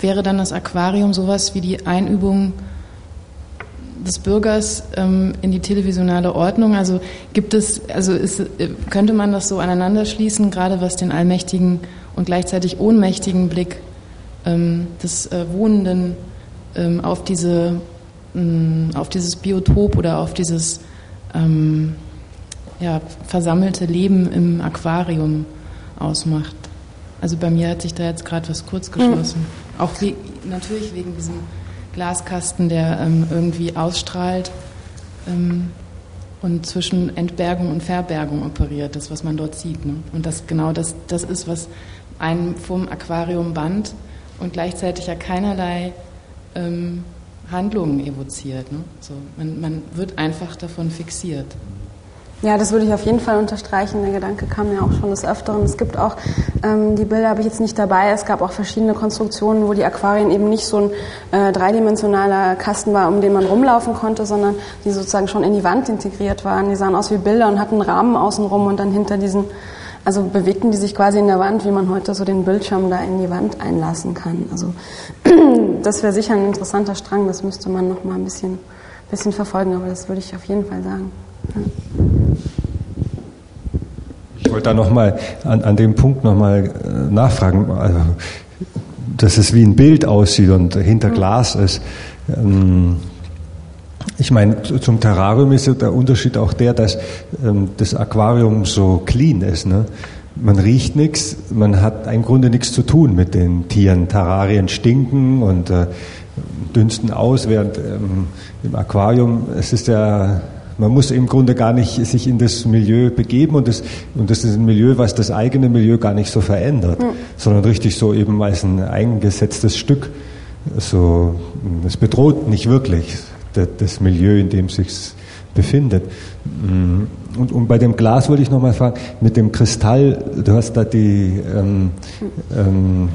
wäre dann das Aquarium sowas wie die Einübung des Bürgers ähm, in die televisionale Ordnung? Also gibt es, also ist, könnte man das so aneinander schließen, gerade was den allmächtigen und gleichzeitig ohnmächtigen Blick ähm, des äh, Wohnenden ähm, auf diese, mm, auf dieses Biotop oder auf dieses ähm, ja, versammelte Leben im Aquarium ausmacht. Also bei mir hat sich da jetzt gerade was kurz geschlossen. Mhm. Auch wie, natürlich wegen diesem Glaskasten, der ähm, irgendwie ausstrahlt ähm, und zwischen Entbergung und Verbergung operiert, das, was man dort sieht. Ne? Und das genau das, das ist, was einen vom Aquarium band und gleichzeitig ja keinerlei ähm, Handlungen evoziert. Ne? So, man, man wird einfach davon fixiert. Ja, das würde ich auf jeden Fall unterstreichen. Der Gedanke kam ja auch schon des Öfteren. Es gibt auch, ähm, die Bilder habe ich jetzt nicht dabei, es gab auch verschiedene Konstruktionen, wo die Aquarien eben nicht so ein äh, dreidimensionaler Kasten war, um den man rumlaufen konnte, sondern die sozusagen schon in die Wand integriert waren. Die sahen aus wie Bilder und hatten Rahmen außenrum und dann hinter diesen, also bewegten die sich quasi in der Wand, wie man heute so den Bildschirm da in die Wand einlassen kann. Also (clears throat) das wäre sicher ein interessanter Strang, das müsste man noch mal ein bisschen, bisschen verfolgen, aber das würde ich auf jeden Fall sagen. Ja. Ich wollte da nochmal an, an dem Punkt nochmal äh, nachfragen, also, dass es wie ein Bild aussieht und hinter Glas ist. Ähm, ich meine, zum Terrarium ist ja der Unterschied auch der, dass ähm, das Aquarium so clean ist. Ne? Man riecht nichts, man hat im Grunde nichts zu tun mit den Tieren. Terrarien stinken und äh, dünsten aus, während ähm, im Aquarium, es ist ja man muss im Grunde gar nicht sich in das Milieu begeben und das, und das ist ein Milieu, was das eigene Milieu gar nicht so verändert, mhm. sondern richtig so eben als ein eingesetztes Stück. So, es bedroht nicht wirklich das Milieu, in dem es sich befindet. Mm. Und, und, bei dem Glas wollte ich nochmal fragen, mit dem Kristall, du hast da die ähm, ähm,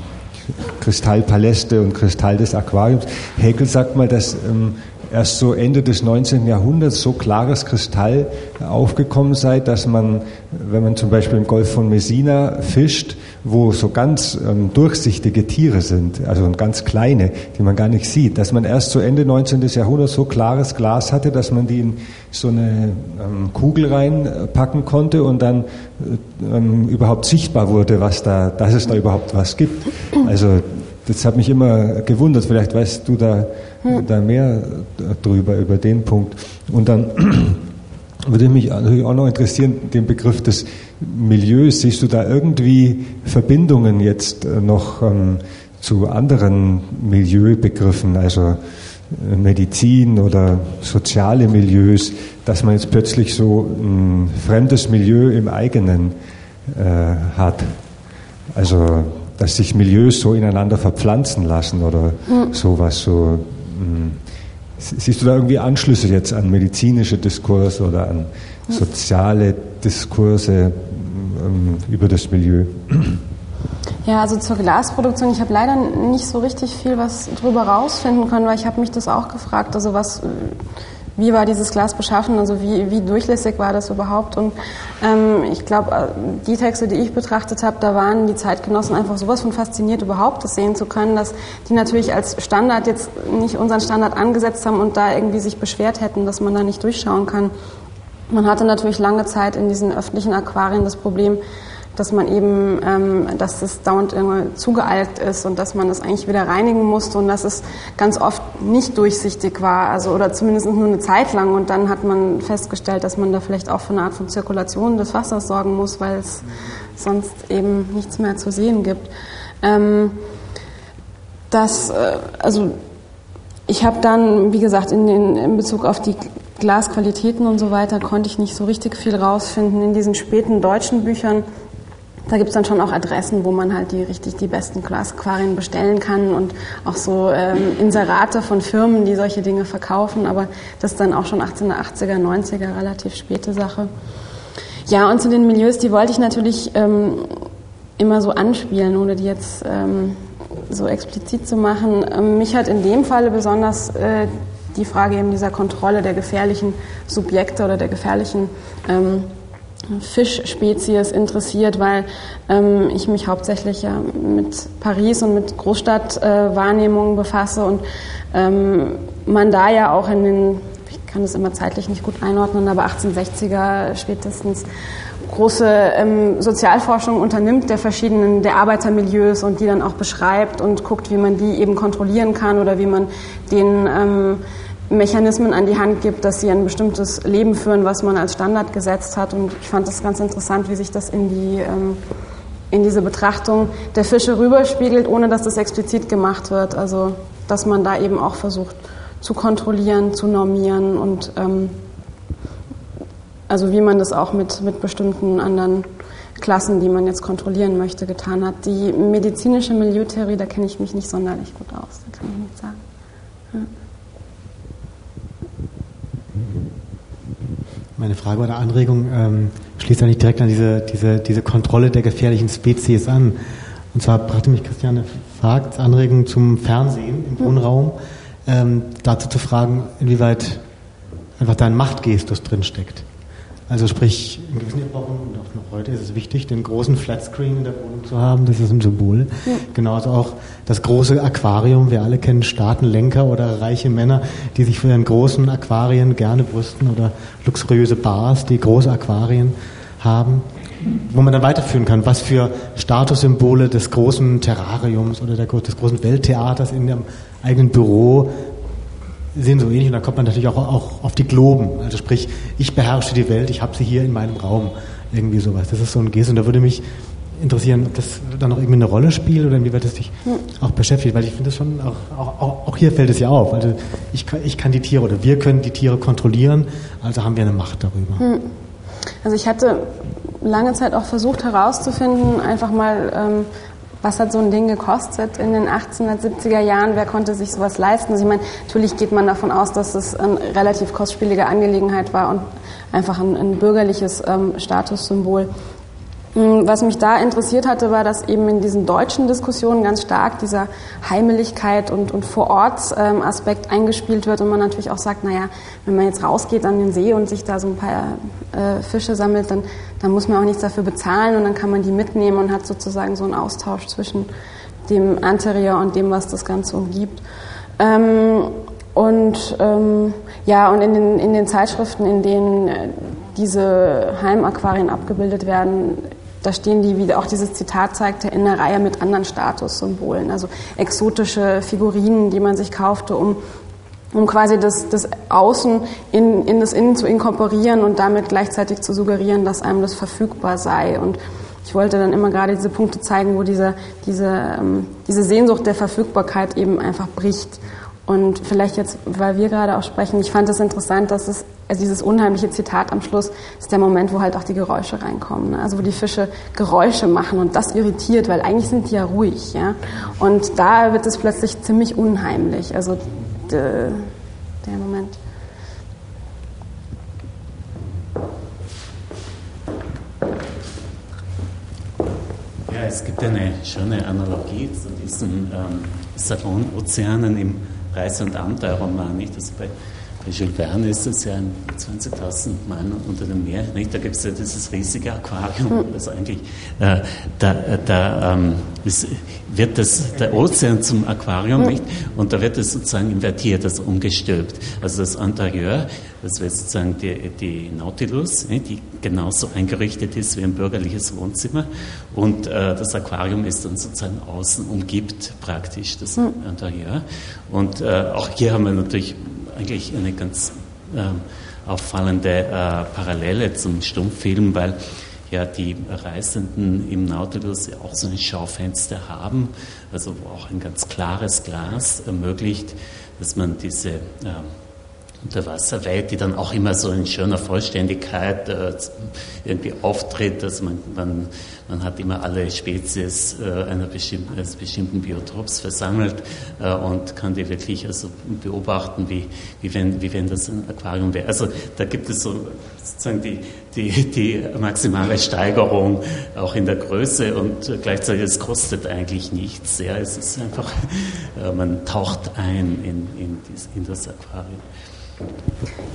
Kristallpaläste und Kristall des Aquariums. Hegel sagt mal, dass ähm, erst so Ende des 19. Jahrhunderts so klares Kristall aufgekommen sei, dass man, wenn man zum Beispiel im Golf von Messina fischt, wo so ganz ähm, durchsichtige Tiere sind, also ganz kleine, die man gar nicht sieht, dass man erst so Ende 19. Jahrhunderts so klares Glas hatte, dass man die in so eine ähm, Kugel reinpacken konnte und dann äh, ähm, überhaupt sichtbar wurde, was da, dass es da überhaupt was gibt. Also das hat mich immer gewundert. Vielleicht weißt du da, hm. da mehr drüber, über den Punkt. Und dann (clears throat) würde mich natürlich auch noch interessieren, den Begriff des Milieus. Siehst du da irgendwie Verbindungen jetzt äh, noch ähm, zu anderen Milieubegriffen, also äh, Medizin oder soziale Milieus, dass man jetzt plötzlich so ein fremdes Milieu im eigenen äh, hat? Also dass sich Milieus so ineinander verpflanzen lassen oder mhm. sowas so. Siehst du da irgendwie Anschlüsse jetzt an medizinische Diskurse oder an soziale Diskurse ähm, über das Milieu? Ja, also zur Glasproduktion. Ich habe leider nicht so richtig viel was drüber rausfinden können, weil ich habe mich das auch gefragt. Also was wie war dieses Glas beschaffen, also wie, wie durchlässig war das überhaupt. Und ähm, ich glaube, äh, die Texte, die ich betrachtet habe, da waren die Zeitgenossen einfach sowas von fasziniert, überhaupt das sehen zu können, dass die natürlich als Standard jetzt nicht unseren Standard angesetzt haben und da irgendwie sich beschwert hätten, dass man da nicht durchschauen kann. Man hatte natürlich lange Zeit in diesen öffentlichen Aquarien das Problem, dass man eben, ähm, dass es dauernd zugealgt ist und dass man das eigentlich wieder reinigen musste und dass es ganz oft nicht durchsichtig war, also oder zumindest nur eine Zeit lang. Und dann hat man festgestellt, dass man da vielleicht auch für eine Art von Zirkulation des Wassers sorgen muss, weil es sonst eben nichts mehr zu sehen gibt. Ähm, das, äh, also ich habe dann, wie gesagt, in, den, in Bezug auf die Glasqualitäten und so weiter, konnte ich nicht so richtig viel rausfinden. In diesen späten deutschen Büchern da gibt es dann schon auch Adressen, wo man halt die richtig die besten Glasaquarien bestellen kann und auch so ähm, Inserate von Firmen, die solche Dinge verkaufen. Aber das ist dann auch schon 1880er, 90er, relativ späte Sache. Ja, und zu den Milieus, die wollte ich natürlich ähm, immer so anspielen, ohne die jetzt ähm, so explizit zu machen. Ähm, mich hat in dem Falle besonders äh, die Frage eben dieser Kontrolle der gefährlichen Subjekte oder der gefährlichen ähm, Fischspezies interessiert, weil ähm, ich mich hauptsächlich ja mit Paris und mit Großstadtwahrnehmungen äh, befasse und ähm, man da ja auch in den, ich kann das immer zeitlich nicht gut einordnen, aber 1860er spätestens große ähm, Sozialforschung unternimmt der verschiedenen, der Arbeitermilieus und die dann auch beschreibt und guckt, wie man die eben kontrollieren kann oder wie man den ähm, Mechanismen an die Hand gibt, dass sie ein bestimmtes Leben führen, was man als Standard gesetzt hat. Und ich fand das ganz interessant, wie sich das in, die, ähm, in diese Betrachtung der Fische rüberspiegelt, ohne dass das explizit gemacht wird. Also, dass man da eben auch versucht zu kontrollieren, zu normieren und ähm, also wie man das auch mit, mit bestimmten anderen Klassen, die man jetzt kontrollieren möchte, getan hat. Die medizinische Milieutheorie, da kenne ich mich nicht sonderlich gut aus, da kann ich nicht sagen. Ja. Meine Frage oder Anregung ähm, schließt eigentlich direkt an diese, diese, diese Kontrolle der gefährlichen Spezies an. Und zwar brachte mich Christiane Vagts Anregung zum Fernsehen im Wohnraum, ähm, dazu zu fragen, inwieweit einfach da ein Machtgestus drinsteckt. Also sprich, in gewissen Epochen und auch noch heute ist es wichtig, den großen Flatscreen in der Wohnung zu haben. Das ist ein Symbol. Ja. Genauso auch das große Aquarium. Wir alle kennen Staatenlenker oder reiche Männer, die sich für ihren großen Aquarien gerne brüsten oder luxuriöse Bars, die große Aquarien haben. Wo man dann weiterführen kann, was für Statussymbole des großen Terrariums oder des großen Welttheaters in dem eigenen Büro sehen so ähnlich und da kommt man natürlich auch, auch auf die Globen. Also sprich, ich beherrsche die Welt, ich habe sie hier in meinem Raum. Irgendwie sowas. Das ist so ein Gest und da würde mich interessieren, ob das dann noch irgendwie eine Rolle spielt oder inwieweit das dich auch beschäftigt, weil ich finde das schon, auch, auch, auch, hier fällt es ja auf. Also ich, ich kann die Tiere oder wir können die Tiere kontrollieren, also haben wir eine Macht darüber. Hm. Also ich hatte lange Zeit auch versucht herauszufinden, einfach mal ähm, was hat so ein Ding gekostet in den 1870er Jahren? Wer konnte sich sowas leisten? Also ich meine, natürlich geht man davon aus, dass es eine relativ kostspielige Angelegenheit war und einfach ein, ein bürgerliches ähm, Statussymbol. Hm, was mich da interessiert hatte, war, dass eben in diesen deutschen Diskussionen ganz stark dieser Heimeligkeit und, und Vorortsaspekt ähm, eingespielt wird und man natürlich auch sagt, naja, wenn man jetzt rausgeht an den See und sich da so ein paar äh, Fische sammelt, dann, dann muss man auch nichts dafür bezahlen und dann kann man die mitnehmen und hat sozusagen so einen Austausch zwischen dem Anterior und dem, was das Ganze umgibt. Ähm, und ähm, ja, und in den, in den Zeitschriften, in denen äh, diese Heimaquarien abgebildet werden, da stehen die, wie auch dieses Zitat zeigte, in einer Reihe mit anderen Statussymbolen, also exotische Figurinen, die man sich kaufte, um, um quasi das, das Außen in, in das Innen zu inkorporieren und damit gleichzeitig zu suggerieren, dass einem das verfügbar sei. Und ich wollte dann immer gerade diese Punkte zeigen, wo diese, diese, ähm, diese Sehnsucht der Verfügbarkeit eben einfach bricht. Und vielleicht jetzt, weil wir gerade auch sprechen, ich fand es interessant, dass es, also dieses unheimliche Zitat am Schluss ist der Moment, wo halt auch die Geräusche reinkommen. Ne? Also wo die Fische Geräusche machen und das irritiert, weil eigentlich sind die ja ruhig. Ja? Und da wird es plötzlich ziemlich unheimlich. Also de, der Moment. Ja, es gibt eine schöne Analogie zu diesen ähm, Salonozeanen im Reise- und Abenteuerroman, nicht? Das bei, bei Jules Verne ist das ja ein 20.000 Mann unter dem Meer, nicht? Da gibt es ja dieses riesige Aquarium, also eigentlich, äh, da, da ähm, ist, wird das, der Ozean zum Aquarium, nicht? Und da wird es sozusagen invertiert, also umgestülpt. Also das Interieur, das wäre sozusagen die, die Nautilus, die genauso eingerichtet ist wie ein bürgerliches Wohnzimmer. Und äh, das Aquarium ist dann sozusagen außen umgibt praktisch das mhm. Interieur. Und äh, auch hier haben wir natürlich eigentlich eine ganz äh, auffallende äh, Parallele zum Stummfilm, weil ja die Reisenden im Nautilus ja auch so ein Schaufenster haben, also wo auch ein ganz klares Glas ermöglicht, dass man diese äh, Unterwasserwelt, die dann auch immer so in schöner Vollständigkeit äh, irgendwie auftritt. Also man, man, man hat immer alle Spezies äh, einer bestimmten, eines bestimmten Biotops versammelt äh, und kann die wirklich also beobachten, wie, wie, wenn, wie wenn das ein Aquarium wäre. Also da gibt es so sozusagen die, die, die maximale Steigerung auch in der Größe und gleichzeitig es kostet eigentlich nichts. Ja, es ist einfach, äh, man taucht ein in, in, in das Aquarium.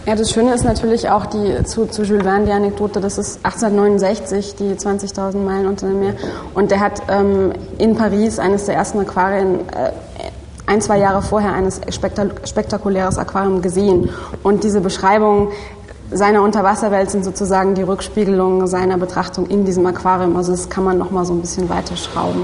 Ja, das Schöne ist natürlich auch die, zu, zu Jules Verne die Anekdote, das ist 1869, die 20.000 Meilen unter dem Meer. Und der hat ähm, in Paris eines der ersten Aquarien, äh, ein, zwei Jahre vorher, eines spektakuläres Aquarium gesehen. Und diese Beschreibung seiner Unterwasserwelt sind sozusagen die Rückspiegelung seiner Betrachtung in diesem Aquarium. Also das kann man nochmal so ein bisschen weiter schrauben.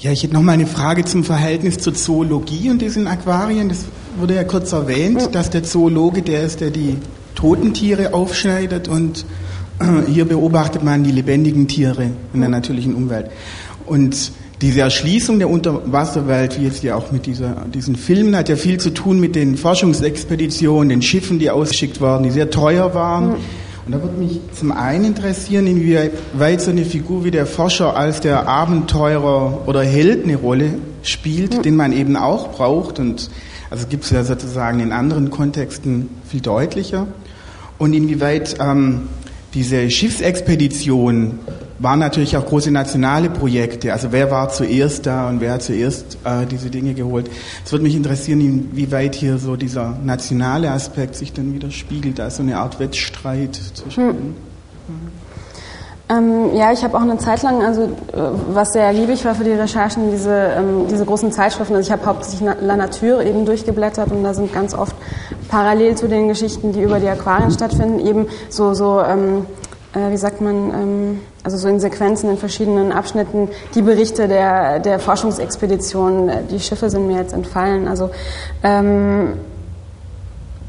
Ja, ich hätte noch mal eine Frage zum Verhältnis zur Zoologie und diesen Aquarien. Das wurde ja kurz erwähnt, dass der Zoologe der ist, der die toten Tiere aufschneidet und äh, hier beobachtet man die lebendigen Tiere in der natürlichen Umwelt. Und diese Erschließung der Unterwasserwelt, wie jetzt ja auch mit dieser, diesen Filmen, hat ja viel zu tun mit den Forschungsexpeditionen, den Schiffen, die ausgeschickt wurden, die sehr teuer waren. Und da würde mich zum einen interessieren, inwieweit so eine Figur wie der Forscher als der Abenteurer oder Held eine Rolle spielt, mhm. den man eben auch braucht. Und also gibt es ja sozusagen in anderen Kontexten viel deutlicher. Und inwieweit ähm, diese Schiffsexpedition waren natürlich auch große nationale Projekte. Also wer war zuerst da und wer hat zuerst äh, diese Dinge geholt? Es würde mich interessieren, inwieweit hier so dieser nationale Aspekt sich dann widerspiegelt, also eine Art Wettstreit zwischen. Hm. Ähm, ja, ich habe auch eine Zeit lang, also äh, was sehr ergiebig war für die Recherchen, diese, ähm, diese großen Zeitschriften. Also ich habe hauptsächlich La Nature eben durchgeblättert und da sind ganz oft parallel zu den Geschichten, die über die Aquarien stattfinden, eben so, so ähm, äh, wie sagt man, ähm, also so in Sequenzen, in verschiedenen Abschnitten, die Berichte der, der Forschungsexpeditionen, die Schiffe sind mir jetzt entfallen. Also ähm,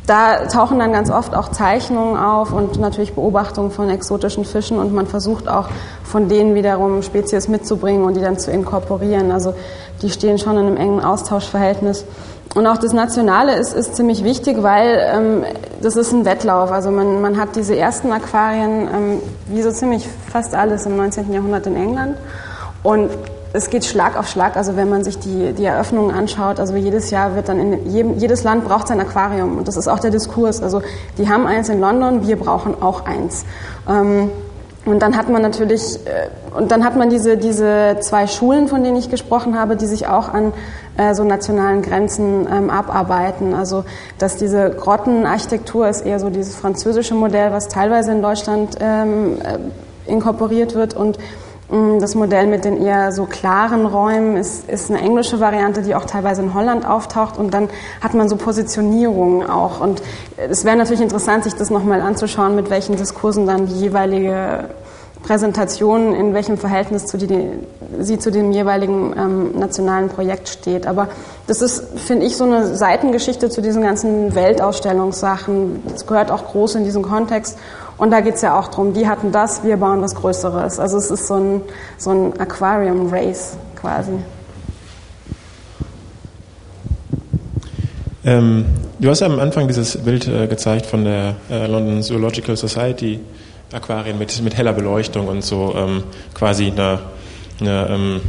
da tauchen dann ganz oft auch Zeichnungen auf und natürlich Beobachtungen von exotischen Fischen und man versucht auch von denen wiederum Spezies mitzubringen und die dann zu inkorporieren. Also die stehen schon in einem engen Austauschverhältnis. Und auch das Nationale ist, ist ziemlich wichtig, weil ähm, das ist ein Wettlauf. Also man, man hat diese ersten Aquarien, ähm, wie so ziemlich fast alles im 19. Jahrhundert in England. Und es geht Schlag auf Schlag. Also wenn man sich die, die Eröffnungen anschaut, also jedes Jahr wird dann in jedem, jedes Land braucht sein Aquarium. Und das ist auch der Diskurs. Also die haben eins in London, wir brauchen auch eins. Ähm, und dann hat man natürlich, äh, und dann hat man diese, diese zwei Schulen, von denen ich gesprochen habe, die sich auch an äh, so nationalen Grenzen ähm, abarbeiten. Also, dass diese Grottenarchitektur ist eher so dieses französische Modell, was teilweise in Deutschland ähm, äh, inkorporiert wird und das Modell mit den eher so klaren Räumen ist, ist eine englische Variante, die auch teilweise in Holland auftaucht. Und dann hat man so Positionierungen auch. Und es wäre natürlich interessant, sich das nochmal anzuschauen, mit welchen Diskursen dann die jeweilige Präsentation, in welchem Verhältnis zu die, sie zu dem jeweiligen ähm, nationalen Projekt steht. Aber das ist, finde ich, so eine Seitengeschichte zu diesen ganzen Weltausstellungssachen. Das gehört auch groß in diesen Kontext. Und da geht es ja auch darum, die hatten das, wir bauen was Größeres. Also es ist so ein, so ein Aquarium-Race quasi. Ähm, du hast ja am Anfang dieses Bild äh, gezeigt von der äh, London Zoological Society Aquarien mit, mit heller Beleuchtung und so ähm, quasi eine, eine ähm,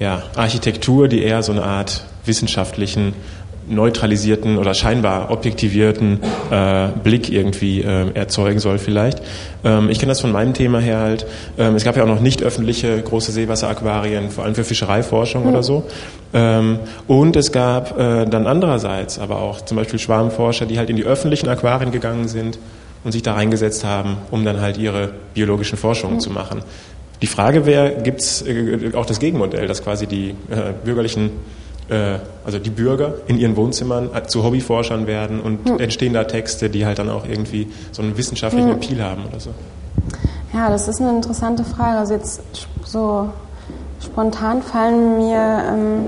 ja, Architektur, die eher so eine Art wissenschaftlichen neutralisierten oder scheinbar objektivierten äh, Blick irgendwie äh, erzeugen soll vielleicht. Ähm, ich kenne das von meinem Thema her halt. Ähm, es gab ja auch noch nicht öffentliche große Seewasseraquarien, vor allem für Fischereiforschung mhm. oder so. Ähm, und es gab äh, dann andererseits aber auch zum Beispiel Schwarmforscher, die halt in die öffentlichen Aquarien gegangen sind und sich da reingesetzt haben, um dann halt ihre biologischen Forschungen mhm. zu machen. Die Frage wäre, gibt es äh, auch das Gegenmodell, dass quasi die äh, bürgerlichen, also die Bürger in ihren Wohnzimmern äh, zu Hobbyforschern werden und mhm. entstehen da Texte, die halt dann auch irgendwie so einen wissenschaftlichen mhm. Appeal haben oder so? Ja, das ist eine interessante Frage. Also jetzt so spontan fallen mir ähm,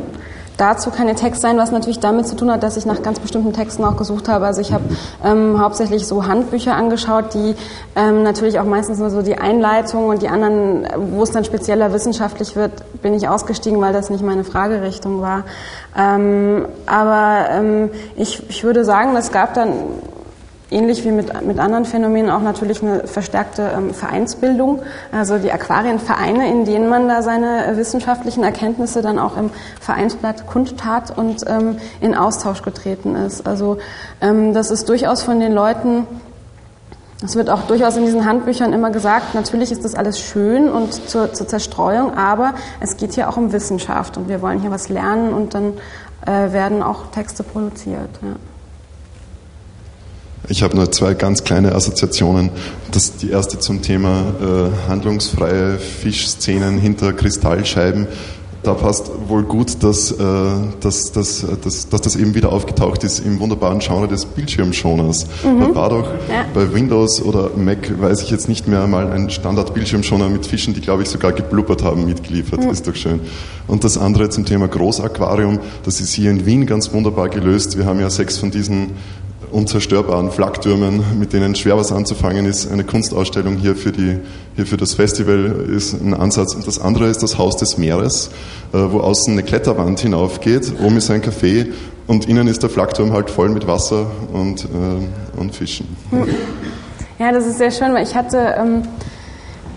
dazu keine Text sein, was natürlich damit zu tun hat, dass ich nach ganz bestimmten Texten auch gesucht habe. Also ich habe ähm, hauptsächlich so Handbücher angeschaut, die ähm, natürlich auch meistens nur so die Einleitung und die anderen, wo es dann spezieller wissenschaftlich wird, bin ich ausgestiegen, weil das nicht meine Fragerichtung war. Ähm, aber ähm, ich, ich würde sagen, es gab dann ähnlich wie mit, mit anderen Phänomenen auch natürlich eine verstärkte ähm, Vereinsbildung, also die Aquarienvereine, in denen man da seine wissenschaftlichen Erkenntnisse dann auch im Vereinsblatt kundtat und ähm, in Austausch getreten ist. Also ähm, das ist durchaus von den Leuten es wird auch durchaus in diesen Handbüchern immer gesagt, natürlich ist das alles schön und zur, zur, Zerstreuung, aber es geht hier auch um Wissenschaft und wir wollen hier was lernen und dann äh, werden auch Texte produziert. Ja. Ich habe nur zwei ganz kleine Assoziationen. Das, die erste zum Thema äh, handlungsfreie Fischszenen hinter Kristallscheiben. Da passt wohl gut, dass, äh, dass, dass, dass, dass das eben wieder aufgetaucht ist im wunderbaren Genre des Bildschirmschoners. Mhm. Da war doch ja. bei Windows oder Mac, weiß ich jetzt nicht mehr, mal ein Standard-Bildschirmschoner mit Fischen, die, glaube ich, sogar geblubbert haben, mitgeliefert. Mhm. Ist doch schön. Und das andere zum Thema Großaquarium, das ist hier in Wien ganz wunderbar gelöst. Wir haben ja sechs von diesen unzerstörbaren Flaktürmen, mit denen schwer was anzufangen ist. Eine Kunstausstellung hier für, die, hier für das Festival ist ein Ansatz. Und das andere ist das Haus des Meeres, äh, wo außen eine Kletterwand hinaufgeht. Oben ist ein Café und innen ist der Flakturm halt voll mit Wasser und, äh, und Fischen. Ja, das ist sehr schön, weil ich hatte... Ähm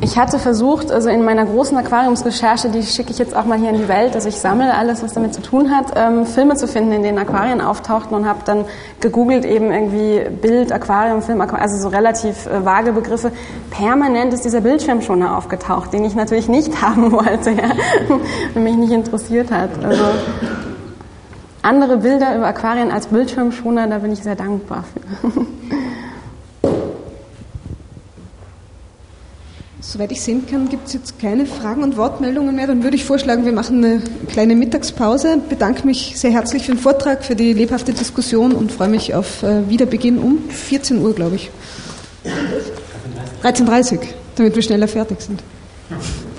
ich hatte versucht, also in meiner großen Aquariumsrecherche, die schicke ich jetzt auch mal hier in die Welt, also ich sammle alles, was damit zu tun hat, ähm, Filme zu finden, in denen Aquarien auftauchten und habe dann gegoogelt eben irgendwie Bild, Aquarium, Film, Aquarium, also so relativ äh, vage Begriffe. Permanent ist dieser Bildschirmschoner aufgetaucht, den ich natürlich nicht (laughs) haben wollte, ja, (laughs) und mich nicht interessiert hat. Also andere Bilder über Aquarien als Bildschirmschoner, da bin ich sehr dankbar für. (laughs) Soweit ich sehen kann, gibt es jetzt keine Fragen und Wortmeldungen mehr. Dann würde ich vorschlagen, wir machen eine kleine Mittagspause. Ich bedanke mich sehr herzlich für den Vortrag, für die lebhafte Diskussion und freue mich auf äh, Wiederbeginn um 14 Uhr, glaube ich. 13.30 Uhr, damit wir schneller fertig sind. (laughs)